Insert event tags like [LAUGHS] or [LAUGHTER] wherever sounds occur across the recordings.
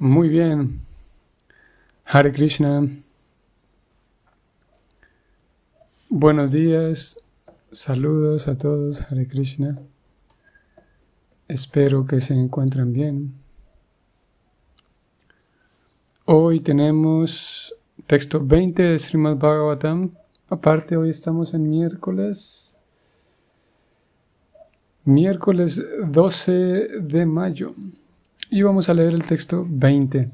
Muy bien. Hare Krishna. Buenos días. Saludos a todos. Hare Krishna. Espero que se encuentren bien. Hoy tenemos texto 20 de Srimad Bhagavatam. Aparte, hoy estamos en miércoles. Miércoles 12 de mayo. Y vamos a leer el texto 20.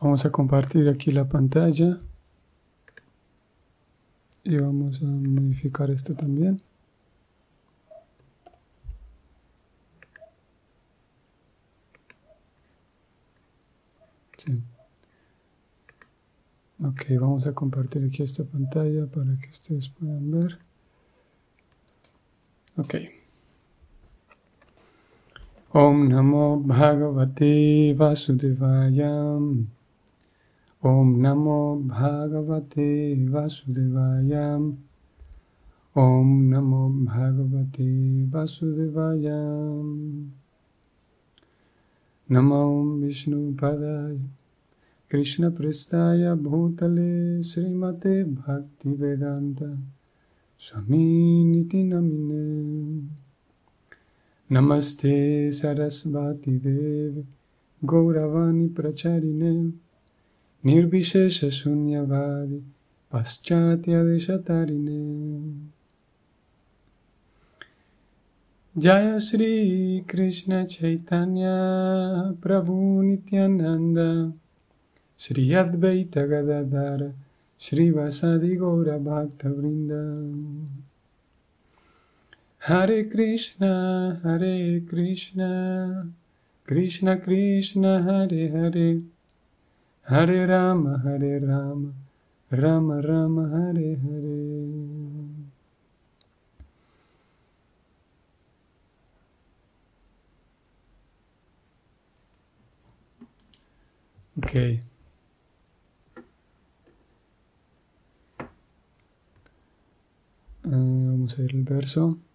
Vamos a compartir aquí la pantalla. Y vamos a modificar esto también. Sí. Ok, vamos a compartir aquí esta pantalla para que ustedes puedan ver. Ok. ओम नमो भगवते वासुदेवाय ओम नमो भगवते वासुदेवाय ओम नमो भगवते वासुदेवाय नमो विष्णुपदाय कृष्णपृष्ठाय भूतले श्रीमते भक्ति भक्तिवेदान्त स्वामिनिति नमिने नमस्ते सरस्वती देव, गौरवाणी प्रचारिणे। निर्विशेष शून्यवाद, पश्चात्यदिशतारिणे। जय श्री कृष्ण चैतन्य प्रभु नित्यानंद श्री अद्वैत गदाधर श्रीवसदि गौरभक्तवृन्द Hare Krishna Hare Krishna Krishna Krishna Hare Hare Hare Rama Hare Rama Rama Rama Hare Hare Okay. vamos a ir al verso.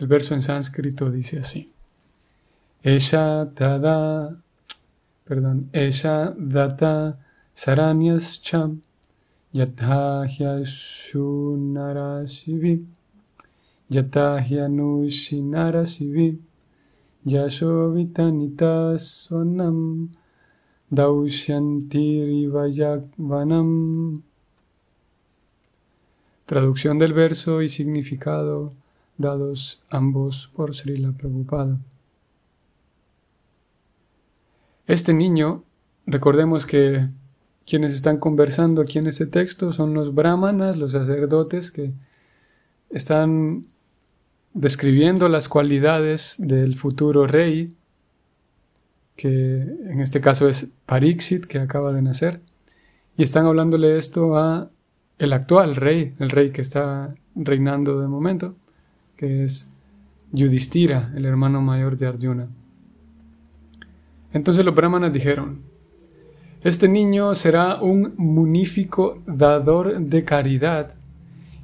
El verso en sánscrito dice así. Esha tada, perdón, Esha data saranyas cham yatahya shunarasivi yatahya nushinarasivi yashovitanita sonam Traducción del verso y significado dados ambos por Srila Prabhupada. Este niño, recordemos que quienes están conversando aquí en este texto son los brahmanas, los sacerdotes que están describiendo las cualidades del futuro rey, que en este caso es Pariksit, que acaba de nacer, y están hablándole esto a el actual rey, el rey que está reinando de momento, que es Yudhishthira, el hermano mayor de Arjuna. Entonces los brahmanas dijeron, este niño será un munífico dador de caridad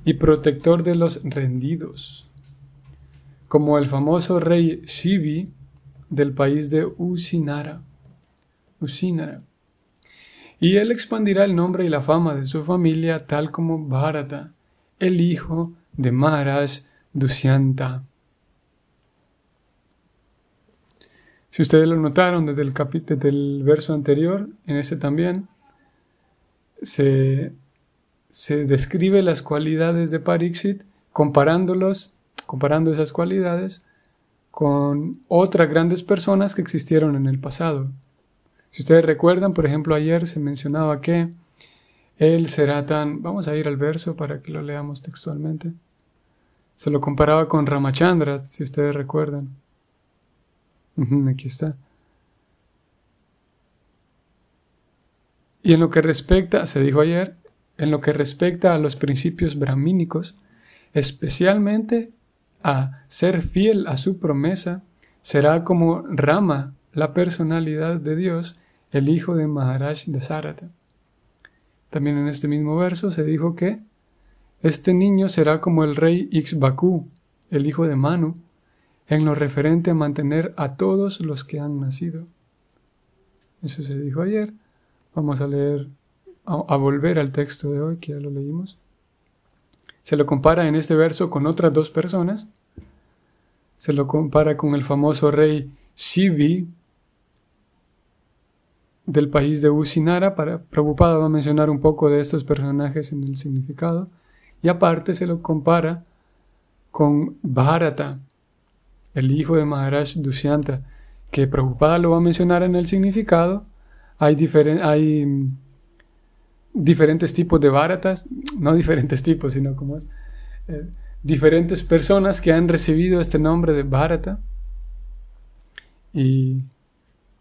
y protector de los rendidos, como el famoso rey Shivi del país de Usinara. Usinara y él expandirá el nombre y la fama de su familia tal como Bharata, el hijo de Maharaj Dushyanta. Si ustedes lo notaron desde el capítulo del verso anterior, en este también, se, se describe las cualidades de Pariksit comparándolos, comparando esas cualidades con otras grandes personas que existieron en el pasado. Si ustedes recuerdan, por ejemplo, ayer se mencionaba que él será tan... Vamos a ir al verso para que lo leamos textualmente. Se lo comparaba con Ramachandra, si ustedes recuerdan. Aquí está. Y en lo que respecta, se dijo ayer, en lo que respecta a los principios brahmínicos, especialmente a ser fiel a su promesa, será como Rama, la personalidad de Dios, el hijo de Maharaj Dasarata. También en este mismo verso se dijo que este niño será como el rey Ixbaku, el hijo de Manu, en lo referente a mantener a todos los que han nacido. Eso se dijo ayer. Vamos a leer, a, volver al texto de hoy, que ya lo leímos. Se lo compara en este verso con otras dos personas. Se lo compara con el famoso rey Shivi del país de Usinara. Para, va a mencionar un poco de estos personajes en el significado. Y aparte se lo compara con Bharata, el hijo de Maharaj Dushyanta, que Prabhupada lo va a mencionar en el significado. Hay, mm, diferentes tipos de Bharatas, [TSK] no diferentes tipos, sino como es, eh, diferentes personas que han recibido este nombre de Bharata. Y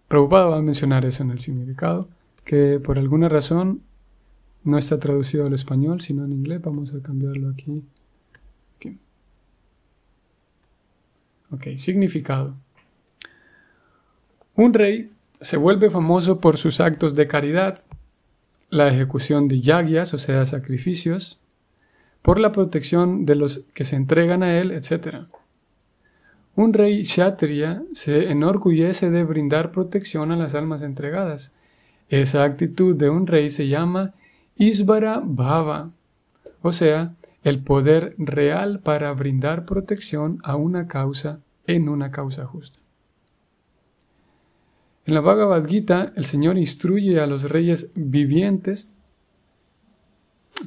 Prabhupada va a mencionar eso en el significado, que por alguna razón no está traducido al español, sino en inglés. Vamos a cambiarlo aquí. Ok, significado. Un rey se vuelve famoso por sus actos de caridad, la ejecución de yagyas, o sea, sacrificios, por la protección de los que se entregan a él, etc. Un rey kshatriya se enorgullece de brindar protección a las almas entregadas. Esa actitud de un rey se llama Isvara Bhava, o sea, el poder real para brindar protección a una causa en una causa justa. En la Bhagavad Gita, el Señor instruye a los reyes vivientes,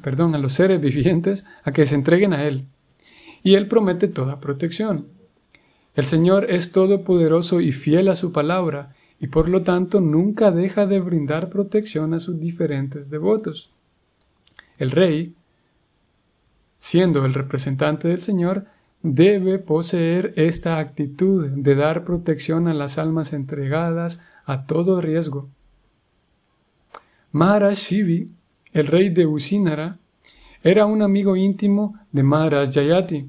perdón, a los seres vivientes, a que se entreguen a Él. Y Él promete toda protección. El Señor es todopoderoso y fiel a su palabra, y por lo tanto nunca deja de brindar protección a sus diferentes devotos. El rey siendo el representante del Señor, debe poseer esta actitud de dar protección a las almas entregadas a todo riesgo. Maharaj Shivi, el rey de Usinara, era un amigo íntimo de Maharaj Jayati,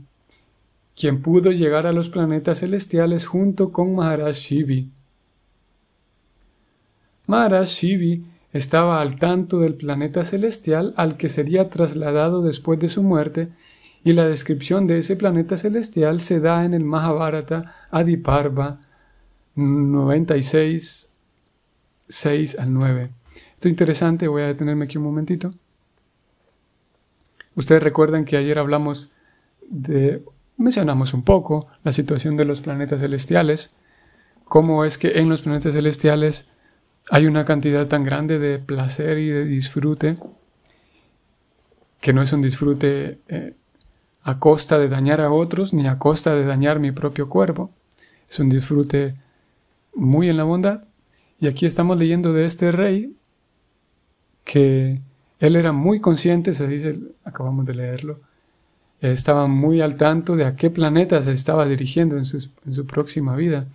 quien pudo llegar a los planetas celestiales junto con Maharaj Shivi. Maharaj Shivi estaba al tanto del planeta celestial al que sería trasladado después de su muerte, y la descripción de ese planeta celestial se da en el Mahabharata Adiparva 96, 6 al 9. Esto es interesante, voy a detenerme aquí un momentito. Ustedes recuerdan que ayer hablamos de, mencionamos un poco la situación de los planetas celestiales, cómo es que en los planetas celestiales hay una cantidad tan grande de placer y de disfrute que no es un disfrute eh, a costa de dañar a otros ni a costa de dañar mi propio cuerpo. Es un disfrute muy en la bondad. Y aquí estamos leyendo de este rey que él era muy consciente, se dice, acabamos de leerlo, estaba muy al tanto de a qué planeta se estaba dirigiendo en su próxima vida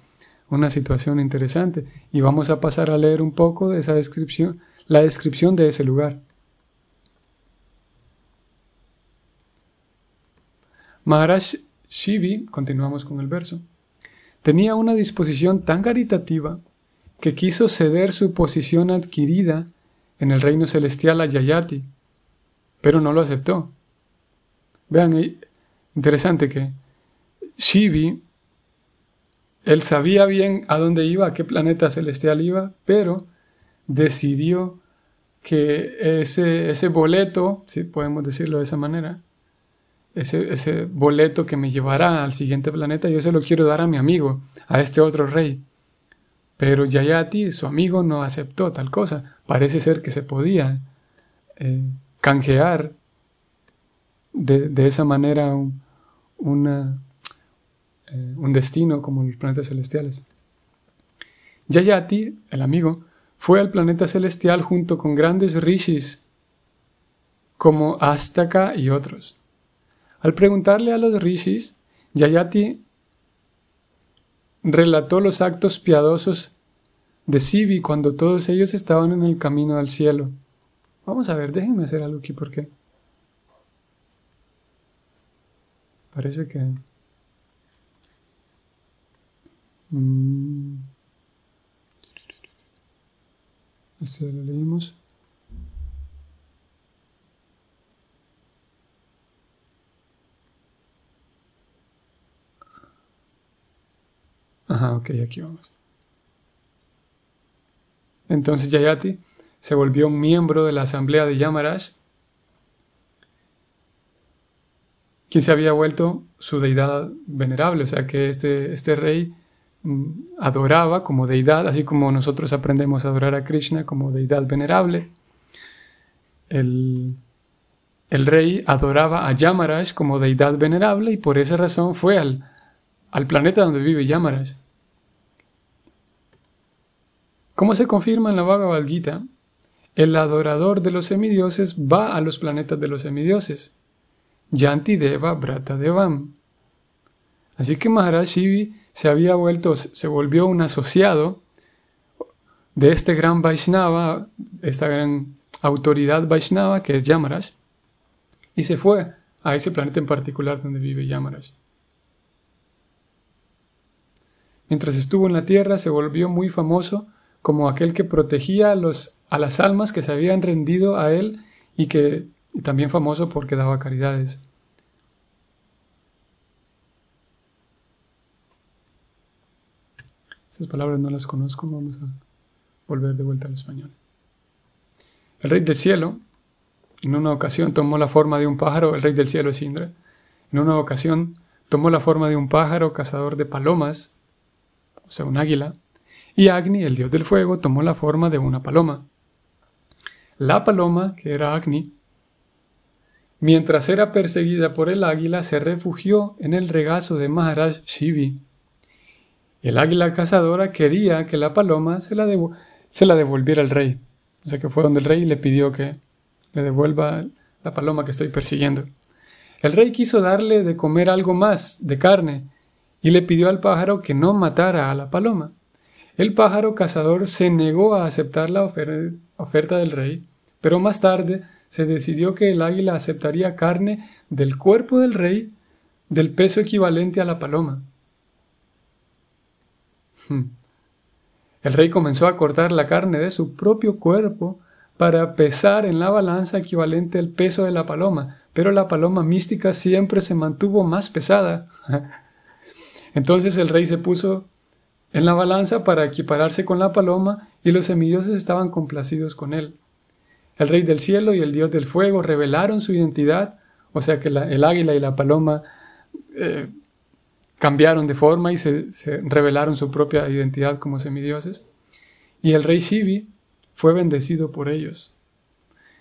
una situación interesante y vamos a pasar a leer un poco de esa descripción, la descripción de ese lugar. Maharaj Shivi, continuamos con el verso, tenía una disposición tan caritativa que quiso ceder su posición adquirida en el reino celestial a Yayati, pero no lo aceptó. Vean, interesante que Shivi él sabía bien a dónde iba, a qué planeta celestial iba, pero decidió que ese, ese boleto, si podemos decirlo de esa manera, ese, ese boleto que me llevará al siguiente planeta, yo se lo quiero dar a mi amigo, a este otro rey. Pero Yayati, su amigo, no aceptó tal cosa. Parece ser que se podía eh, canjear de, esa manera una, eh, un destino como los planetas celestiales. Yayati, el amigo, fue al planeta celestial junto con grandes rishis como Astaka y otros. Al preguntarle a los rishis, Yayati relató los actos piadosos de Sibi cuando todos ellos estaban en el camino al cielo. Vamos a ver, déjenme hacer algo aquí porque parece que Este lo leímos. Ajá, ok, aquí vamos. Entonces Yayati se volvió un miembro de la asamblea de Yamaraj, quien se había vuelto su deidad venerable, o sea que este, este rey adoraba como deidad, así como nosotros aprendemos a adorar a Krishna como deidad venerable. El, el rey adoraba a Yamaraj como deidad venerable y por esa razón fue al, al planeta donde vive Yamaraj. Como se confirma en la Bhagavad Gita, el adorador de los semidioses va a los planetas de los semidioses. Yanti Deva Brata Devam. Así que Maharaj Shivi se había vuelto, se volvió un asociado de este gran Vaishnava, esta gran autoridad Vaishnava que es Yamaraj, y se fue a ese planeta en particular donde vive Yamaraj. Mientras estuvo en la tierra se volvió muy famoso como aquel que protegía a, los, a las almas que se habían rendido a él y que también famoso porque daba caridades. Estas palabras no las conozco, vamos a volver de vuelta al español. El rey del cielo, en una ocasión tomó la forma de un pájaro, el rey del cielo es Indra, en una ocasión tomó la forma de un pájaro cazador de palomas, o sea, un águila, y Agni, el dios del fuego, tomó la forma de una paloma. La paloma, que era Agni, mientras era perseguida por el águila, se refugió en el regazo de Maharaj Shivi. El águila cazadora quería que la paloma se la, devolviera al rey. O sea que fue donde el rey le pidió que le devuelva la paloma que estoy persiguiendo. El rey quiso darle de comer algo más de carne y le pidió al pájaro que no matara a la paloma. El pájaro cazador se negó a aceptar la oferta del rey, pero más tarde se decidió que el águila aceptaría carne del cuerpo del rey del peso equivalente a la paloma. [LAUGHS] El rey comenzó a cortar la carne de su propio cuerpo para pesar en la balanza equivalente al peso de la paloma, pero la paloma mística siempre se mantuvo más pesada. [LAUGHS] Entonces el rey se puso en la balanza para equipararse con la paloma y los semidioses estaban complacidos con él. El rey del cielo y el dios del fuego revelaron su identidad, o sea que el águila y la paloma eh, cambiaron de forma y se, revelaron su propia identidad como semidioses. Y el rey Shivi fue bendecido por ellos.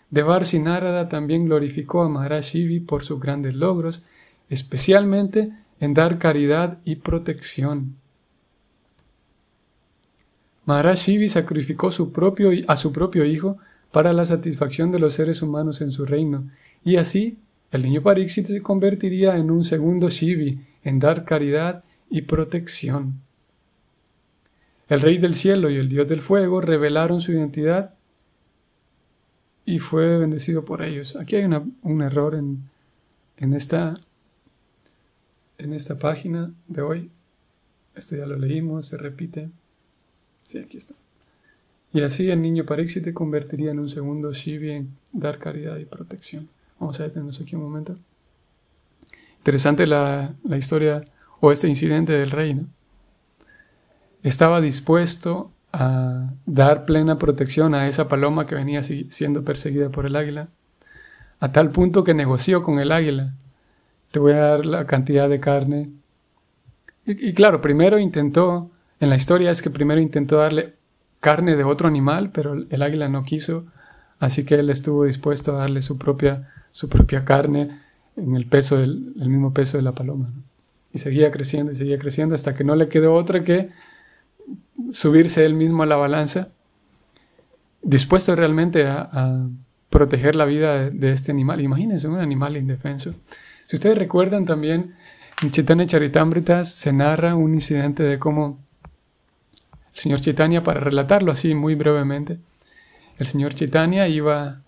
Devarsi Narada también glorificó a Maharaj Shivi por sus grandes logros, especialmente en dar caridad y protección. Maharaj Shivi sacrificó a su propio hijo para la satisfacción de los seres humanos en su reino, y así el niño Pariksit se convertiría en un segundo Shivi, en dar caridad y protección. El Rey del Cielo y el Dios del Fuego revelaron su identidad y fue bendecido por ellos. Aquí hay un error en, esta, página de hoy. Esto ya lo leímos, se repite. Sí, aquí está. Y así el niño Parixi te convertiría en un segundo Shivi en dar caridad y protección. Vamos a detenernos aquí un momento. Interesante la, la historia o este incidente del rey, ¿no? Estaba dispuesto a dar plena protección a esa paloma que venía siendo perseguida por el águila, a tal punto que negoció con el águila. Te voy a dar la cantidad de carne. y claro, primero intentó en la historia es que primero intentó darle carne de otro animal, pero el águila no quiso, así que él estuvo dispuesto a darle su propia, su propia carne en el peso del el mismo peso de la paloma. Y seguía creciendo y seguía creciendo hasta que no le quedó otra que subirse él mismo a la balanza, dispuesto realmente a, proteger la vida de, este animal. Imagínense un animal indefenso. Si ustedes recuerdan también, en Chaitanya Charitamritas se narra un incidente de cómo el señor Chaitanya, para relatarlo así muy brevemente, el señor Chaitanya iba,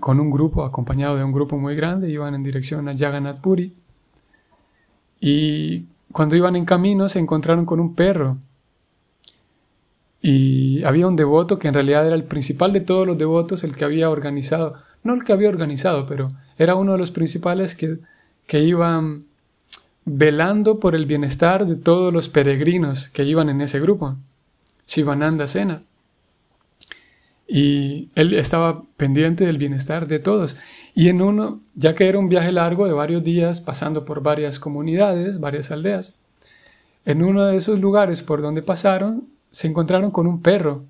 con un grupo, acompañado de un grupo muy grande, iban en dirección a Jagannath Puri. Y cuando iban en camino se encontraron con un perro. Y había un devoto que en realidad era el principal de todos los devotos, el que había organizado, no el que había organizado, pero era uno de los principales que, que iban velando por el bienestar de todos los peregrinos que iban en ese grupo, Shivananda Sena. Y él estaba pendiente del bienestar de todos. Y en uno, ya que era un viaje largo de varios días, pasando por varias comunidades, varias aldeas, en uno de esos lugares por donde pasaron, se encontraron con un perro.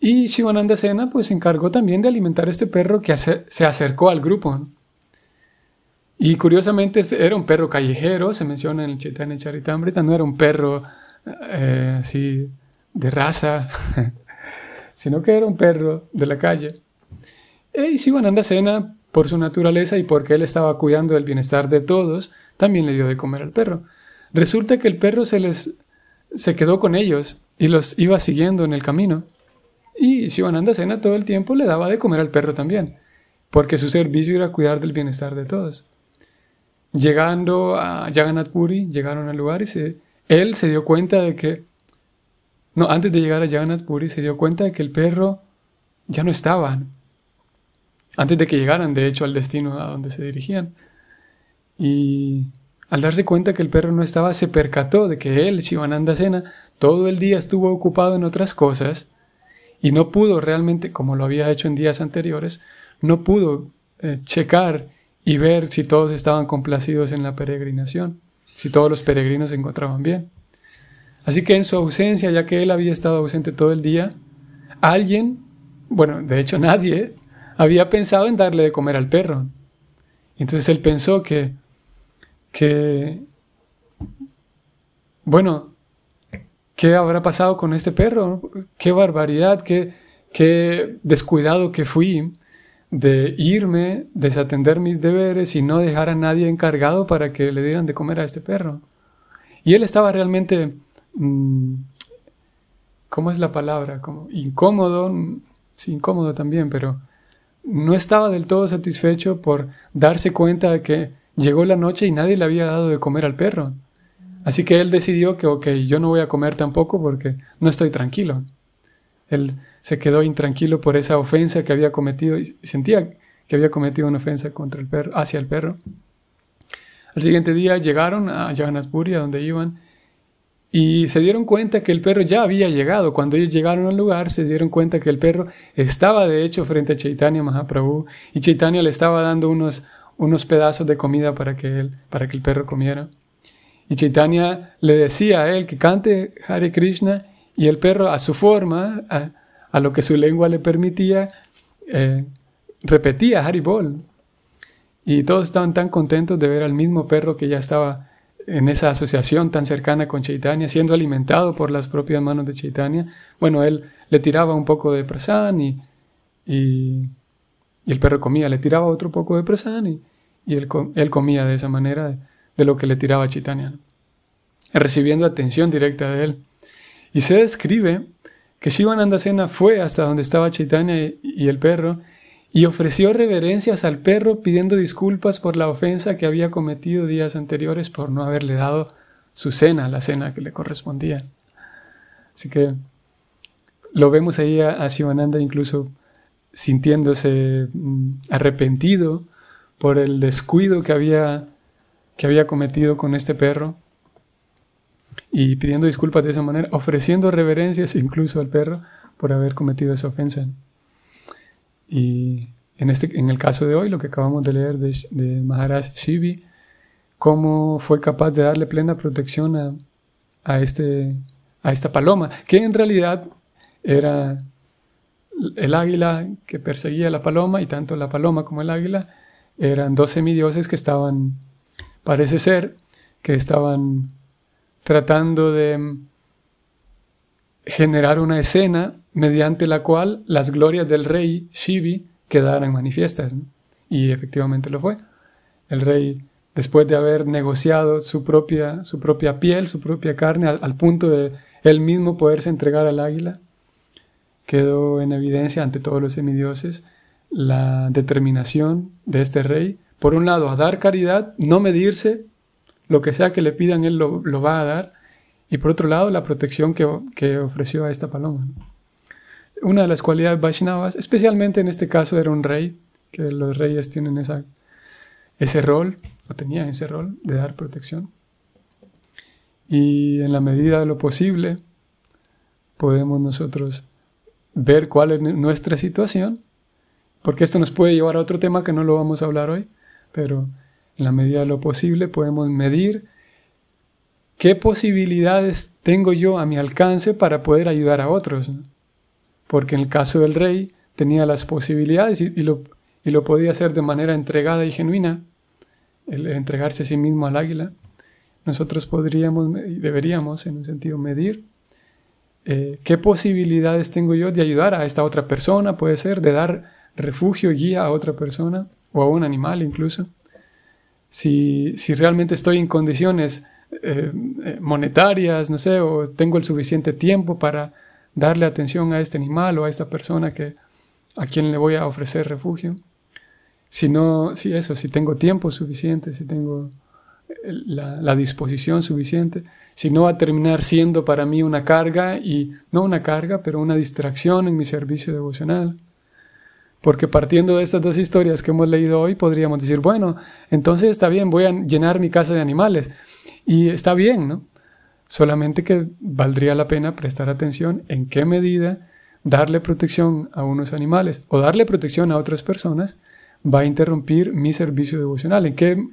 Y Shivananda Sena pues se encargó también de alimentar a este perro que se acercó al grupo. Y curiosamente era un perro callejero, se menciona en el Chaitanya Charitamrita, no era un perro eh, así de raza, [LAUGHS] sino que era un perro de la calle. Y Shivananda Sena, por su naturaleza y porque él estaba cuidando del bienestar de todos, también le dio de comer al perro. Resulta que el perro se les se quedó con ellos y los iba siguiendo en el camino. Y Shivananda Sena todo el tiempo le daba de comer al perro también, porque su servicio era cuidar del bienestar de todos. Llegando a Jagannath Puri, llegaron al lugar y él se dio cuenta de que, no, antes de llegar a Jagannath Puri se dio cuenta de que el perro ya no estaba. Antes de que llegaran, de hecho, al destino a donde se dirigían. Y al darse cuenta que el perro no estaba, se percató de que él, Shivananda Sena, todo el día estuvo ocupado en otras cosas y no pudo realmente, como lo había hecho en días anteriores, no pudo eh, checar y ver si todos estaban complacidos en la peregrinación, si todos los peregrinos se encontraban bien. Así que en su ausencia, ya que él había estado ausente todo el día, alguien, bueno, de hecho [LAUGHS] nadie, había pensado en darle de comer al perro. Entonces él pensó que que, bueno, ¿qué habrá pasado con este perro? Qué barbaridad, qué, qué descuidado que fui de irme, desatender mis deberes y no dejar a nadie encargado para que le dieran de comer a este perro. Y él estaba realmente, ¿cómo es la palabra? Como incómodo, sí, incómodo también, pero no estaba del todo satisfecho por darse cuenta de que Llegó la noche y nadie le había dado de comer al perro. Así que él decidió que, ok, yo no voy a comer tampoco porque no estoy tranquilo. Él se quedó intranquilo por esa ofensa que había cometido y sentía que había cometido una ofensa contra el perro, hacia el perro. Al siguiente día llegaron a Jagannathpuri, a donde iban, y se dieron cuenta que el perro ya había llegado. Cuando ellos llegaron al lugar, se dieron cuenta que el perro estaba de hecho frente a Chaitanya Mahaprabhu y Chaitanya le estaba dando unos unos pedazos de comida para que, él, para que el perro comiera. Y Chaitanya le decía a él que cante Hare Krishna y el perro a su forma, a, lo que su lengua le permitía, eh, repetía Haribol. Y todos estaban tan contentos de ver al mismo perro que ya estaba en esa asociación tan cercana con Chaitanya, siendo alimentado por las propias manos de Chaitanya. Bueno, él le tiraba un poco de prasan y, y y el perro comía, le tiraba otro poco de prasad y, él, comía de esa manera de, lo que le tiraba Chaitanya, recibiendo atención directa de él. Y se describe que Shivananda Sena fue hasta donde estaba Chaitanya y el perro y ofreció reverencias al perro pidiendo disculpas por la ofensa que había cometido días anteriores por no haberle dado su cena, la cena que le correspondía. Así que lo vemos ahí a, a Shivananda incluso sintiéndose mm, arrepentido por el descuido que había, que había cometido con este perro y pidiendo disculpas de esa manera, ofreciendo reverencias incluso al perro por haber cometido esa ofensa. Y en, este, en el caso de hoy, lo que acabamos de leer de, de Maharaj Shivi, cómo fue capaz de darle plena protección a, a, este, a esta paloma, que en realidad era el águila que perseguía a la paloma y tanto la paloma como el águila eran dos semidioses que estaban, parece ser, que estaban tratando de generar una escena mediante la cual las glorias del rey Shivi quedaran manifiestas. Y efectivamente lo fue. El rey, después de haber negociado su propia, su propia piel, su propia carne, al punto de él mismo poderse entregar al águila, quedó en evidencia ante todos los semidioses la determinación de este rey, por un lado, a dar caridad, no medirse, lo que sea que le pidan, él lo, va a dar, y por otro lado, la protección que, ofreció a esta paloma. Una de las cualidades Vaishnavas, especialmente en este caso, era un rey, que los reyes tienen esa, ese rol, o tenía ese rol de dar protección. Y en la medida de lo posible, podemos nosotros ver cuál es nuestra situación, porque esto nos puede llevar a otro tema que no lo vamos a hablar hoy, pero en la medida de lo posible podemos medir qué posibilidades tengo yo a mi alcance para poder ayudar a otros. Porque en el caso del rey tenía las posibilidades y, lo, podía hacer de manera entregada y genuina, entregarse a sí mismo al águila. Nosotros podríamos y deberíamos, en un sentido, medir eh, qué posibilidades tengo yo de ayudar a esta otra persona, puede ser, de dar refugio guía a otra persona o a un animal incluso. Si, si realmente estoy en condiciones eh, eh, monetarias, no sé, o tengo el suficiente tiempo para darle atención a este animal o a esta persona que, a quien le voy a ofrecer refugio. Si no, si eso, si tengo tiempo suficiente, si tengo la, disposición suficiente, si no va a terminar siendo para mí una carga y no una carga, pero una distracción en mi servicio devocional. Porque partiendo de estas dos historias que hemos leído hoy, podríamos decir, bueno, entonces está bien, voy a llenar mi casa de animales. Y está bien, ¿no? Solamente que valdría la pena prestar atención en qué medida darle protección a unos animales o darle protección a otras personas va a interrumpir mi servicio devocional. ¿En qué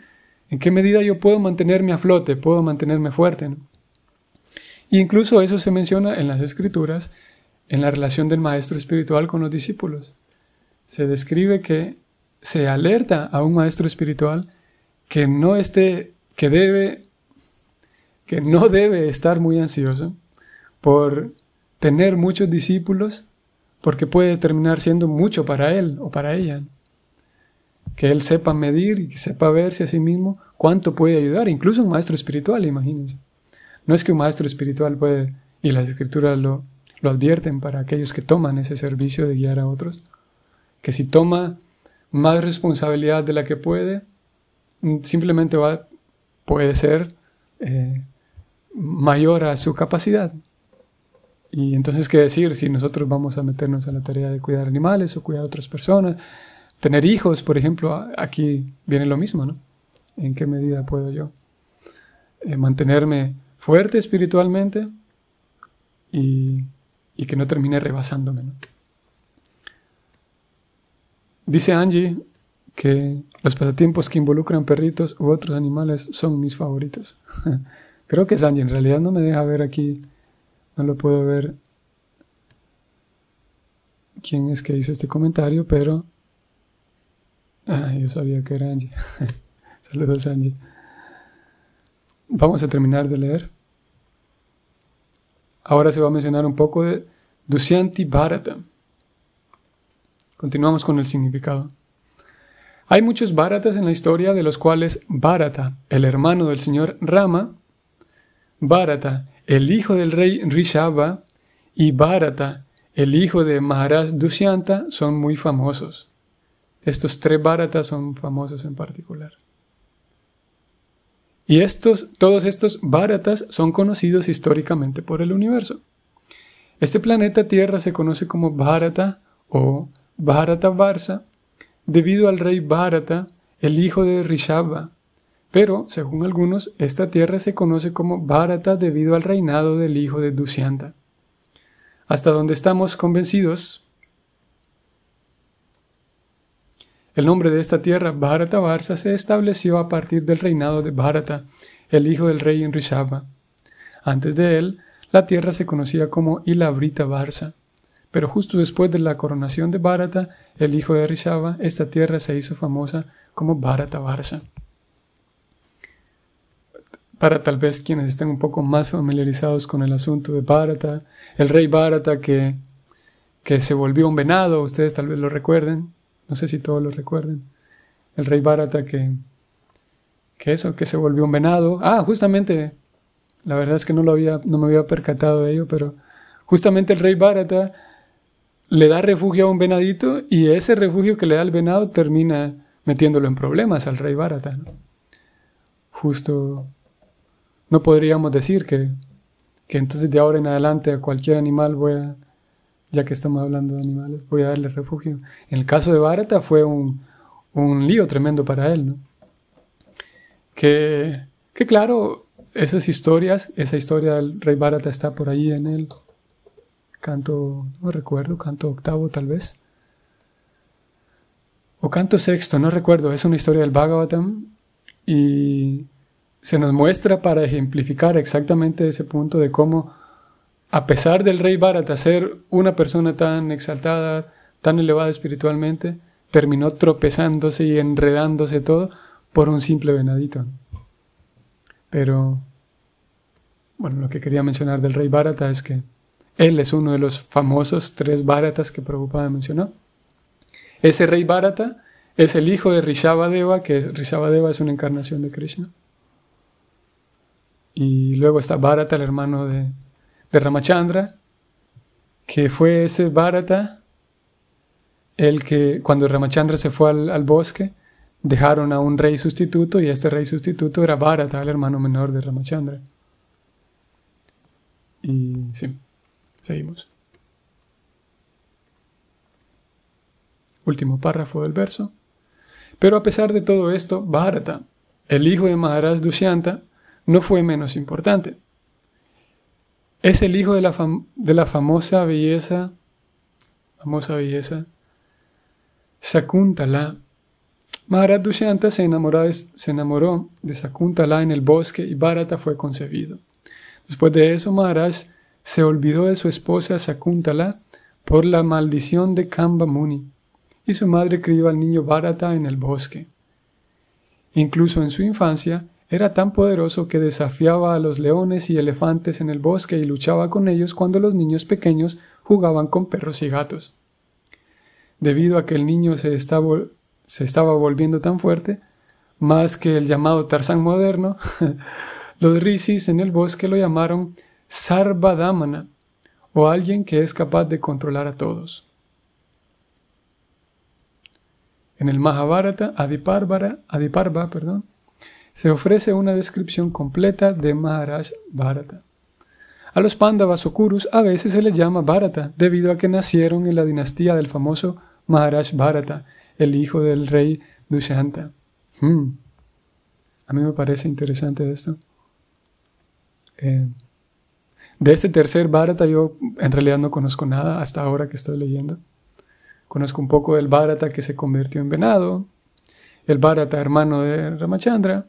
¿En qué medida yo puedo mantenerme a flote, puedo mantenerme fuerte? incluso eso se menciona en las escrituras, en la relación del maestro espiritual con los discípulos. Se describe que se alerta a un maestro espiritual que no esté, que debe, que no debe estar muy ansioso por tener muchos discípulos, porque puede terminar siendo mucho para él o para ella que él sepa medir y que sepa verse a sí mismo cuánto puede ayudar, incluso un maestro espiritual, imagínense. No es que un maestro espiritual puede, y las escrituras lo, lo advierten para aquellos que toman ese servicio de guiar a otros, que si toma más responsabilidad de la que puede, simplemente va, puede ser eh, mayor a su capacidad. Y entonces, ¿qué decir si nosotros vamos a meternos a la tarea de cuidar animales o cuidar a otras personas? Tener hijos, por ejemplo, aquí viene lo mismo, ¿no? ¿En qué medida puedo yo eh, mantenerme fuerte espiritualmente y, que no termine rebasándome? Dice Angie que los pasatiempos que involucran perritos u otros animales son mis favoritos. [LAUGHS] Creo que es Angie, en realidad no me deja ver aquí, no lo puedo ver quién es que hizo este comentario, pero Ah, yo sabía que era Angie. [LAUGHS] Saludos, Angie. Vamos a terminar de leer. Ahora se va a mencionar un poco de Dusyanti Bharata. Continuamos con el significado. Hay muchos Bharatas en la historia, de los cuales Bharata, el hermano del señor Rama, Bharata, el hijo del rey Rishaba, y Bharata, el hijo de Maharaj Dushyanta, son muy famosos. Estos tres Bharatas son famosos en particular. Y estos, todos estos Bharatas son conocidos históricamente por el universo. Este planeta Tierra se conoce como Bharata o Bharata Varsa debido al rey Bharata, el hijo de Rishabha. Pero, según algunos, esta tierra se conoce como Bharata debido al reinado del hijo de Dushyanta. Hasta donde estamos convencidos, El nombre de esta tierra, Bharata Varsa, se estableció a partir del reinado de Bharata, el hijo del rey Rishabha. Antes de él, la tierra se conocía como Ilabrita Varsa, pero justo después de la coronación de Bharata, el hijo de Rishabha, esta tierra se hizo famosa como Bharata Varsa. Para tal vez quienes estén un poco más familiarizados con el asunto de Bharata, el rey Bharata que, que se volvió un venado, ustedes tal vez lo recuerden, no sé si todos lo recuerden. El rey Bharata que, que eso, que se volvió un venado. Ah, justamente, la verdad es que no, lo había, no me había percatado de ello, pero justamente el rey Bharata le da refugio a un venadito y ese refugio que le da el venado termina metiéndolo en problemas al rey Bharata. Justo no podríamos decir que, que entonces de ahora en adelante a cualquier animal voy a ya que estamos hablando de animales, voy a darle refugio. En el caso de Bharata fue un, lío tremendo para él, ¿no? que, que claro, esas historias, esa historia del rey Bharata está por ahí en el canto, no recuerdo, canto octavo tal vez, o canto sexto, no recuerdo, es una historia del Bhagavatam y se nos muestra para ejemplificar exactamente ese punto de cómo, a pesar del rey Bharata ser una persona tan exaltada, tan elevada espiritualmente, terminó tropezándose y enredándose todo por un simple venadito. Pero, bueno, lo que quería mencionar del rey Bharata es que él es uno de los famosos tres Bharatas que Prabhupada mencionó. Ese rey Bharata es el hijo de Rishabhadeva, que es, Rishabhadeva es una encarnación de Krishna. Y luego está Bharata, el hermano de, de Ramachandra, que fue ese Bharata el que cuando Ramachandra se fue al, bosque, dejaron a un rey sustituto y este rey sustituto era Bharata, el hermano menor de Ramachandra. Y sí, seguimos. Último párrafo del verso. Pero a pesar de todo esto, Bharata, el hijo de Maharaj Dushyanta, no fue menos importante. Es el hijo de la, famosa belleza, famosa belleza, Sakuntala, Maharaj Dushyanta se enamoró, se enamoró de Sakuntala en el bosque y Bharata fue concebido. Después de eso, Maharaj se olvidó de su esposa Sakuntala por la maldición de Kamba Muni, y su madre crió al niño Bharata en el bosque. Incluso en su infancia, era tan poderoso que desafiaba a los leones y elefantes en el bosque y luchaba con ellos cuando los niños pequeños jugaban con perros y gatos. Debido a que el niño se estaba volviendo tan fuerte, más que el llamado Tarzán moderno, [LAUGHS] los rishis en el bosque lo llamaron Sarvadamana, o alguien que es capaz de controlar a todos. En el Mahabharata, Adiparva, perdón, se ofrece una descripción completa de Maharaj Bharata. A los Pandavas o Kurus a veces se les llama Bharata, debido a que nacieron en la dinastía del famoso Maharaj Bharata, el hijo del rey Dushyanta. Hmm. A mí me parece interesante esto. Eh, de este tercer Bharata yo en realidad no conozco nada hasta ahora que estoy leyendo. Conozco un poco del Bharata que se convirtió en venado, el Bharata hermano de Ramachandra,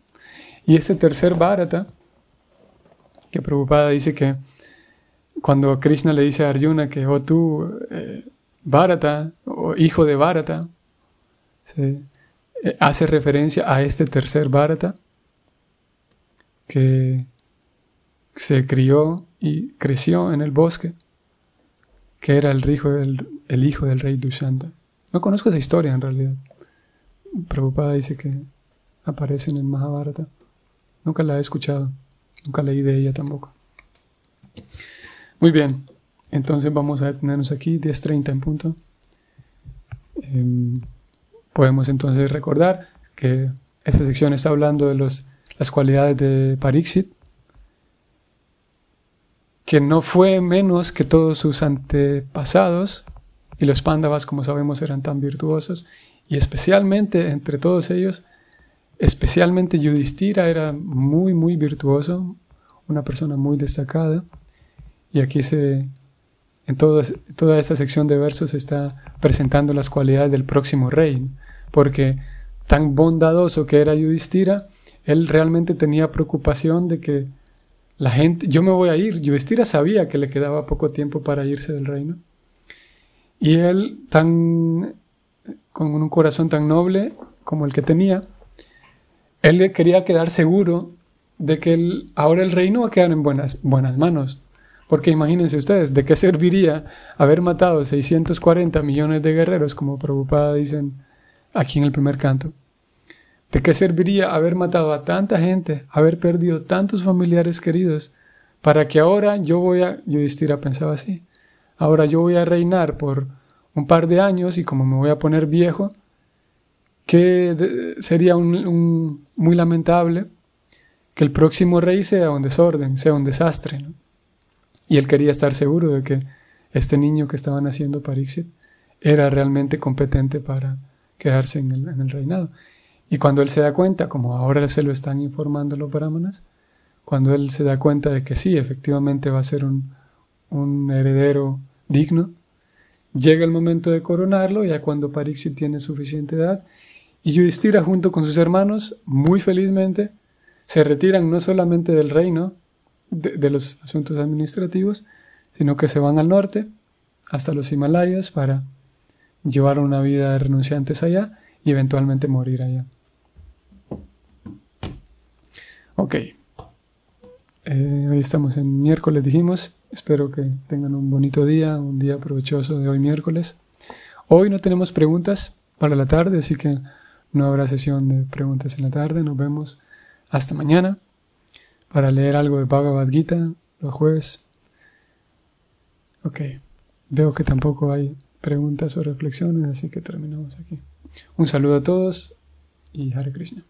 y este tercer Bharata, que Prabhupada dice que cuando Krishna le dice a Arjuna que, oh tú, eh, Bharata, o hijo de Bharata, se eh, hace referencia a este tercer Bharata que se crió y creció en el bosque, que era el hijo del, el hijo del rey Dushyanta. No conozco esa historia en realidad. Prabhupada dice que aparece en el Mahabharata. Nunca la he escuchado, nunca leí de ella tampoco. Muy bien, entonces vamos a detenernos aquí, 10.30 en punto. Em, Podemos entonces recordar que esta sección está hablando de los, las cualidades de Pariksit, que no fue menos que todos sus antepasados, y los Pandavas, como sabemos, eran tan virtuosos, y especialmente entre todos ellos, especialmente Yudhishthira era muy, muy virtuoso, una persona muy destacada, y aquí se, en toda esta sección de versos se está presentando las cualidades del próximo rey, porque tan bondadoso que era Yudhishthira, él realmente tenía preocupación de que la gente, yo me voy a ir, Yudhishthira sabía que le quedaba poco tiempo para irse del reino. Y él, tan, con un corazón tan noble como el que tenía, él quería quedar seguro de que ahora el reino va a quedar en buenas, buenas manos. Porque imagínense ustedes, ¿de qué serviría haber matado 640 millones de guerreros, como Prabhupada dicen aquí en el primer canto. ¿De qué serviría haber matado a tanta gente, haber perdido tantos familiares queridos, para que ahora yo voy a, Yudhishthira pensaba así, ahora yo voy a reinar por un par de años y como me voy a poner viejo, que sería un, muy lamentable que el próximo rey sea un desorden, sea un desastre. Y él quería estar seguro de que este niño que estaban haciendo Pariksit era realmente competente para, quedarse en el, reinado. Y cuando él se da cuenta, como ahora se lo están informando los brahmanas, cuando él se da cuenta de que sí, efectivamente va a ser un, un heredero digno, llega el momento de coronarlo, ya cuando Pariksit tiene suficiente edad, y Yudhishthira junto con sus hermanos, muy felizmente, se retiran no solamente del reino, de, los asuntos administrativos, sino que se van al norte, hasta los Himalayas, para llevar una vida de renunciantes allá y eventualmente morir allá. Ok. Eh, hoy estamos en miércoles, dijimos. Espero que tengan un bonito día, un día provechoso de hoy miércoles. Hoy no tenemos preguntas para la tarde, así que no habrá sesión de preguntas en la tarde. Nos vemos hasta mañana para leer algo de Bhagavad Gita los jueves. Ok, veo que tampoco hay preguntas o reflexiones, así que terminamos aquí. Un saludo a todos y Hare Krishna.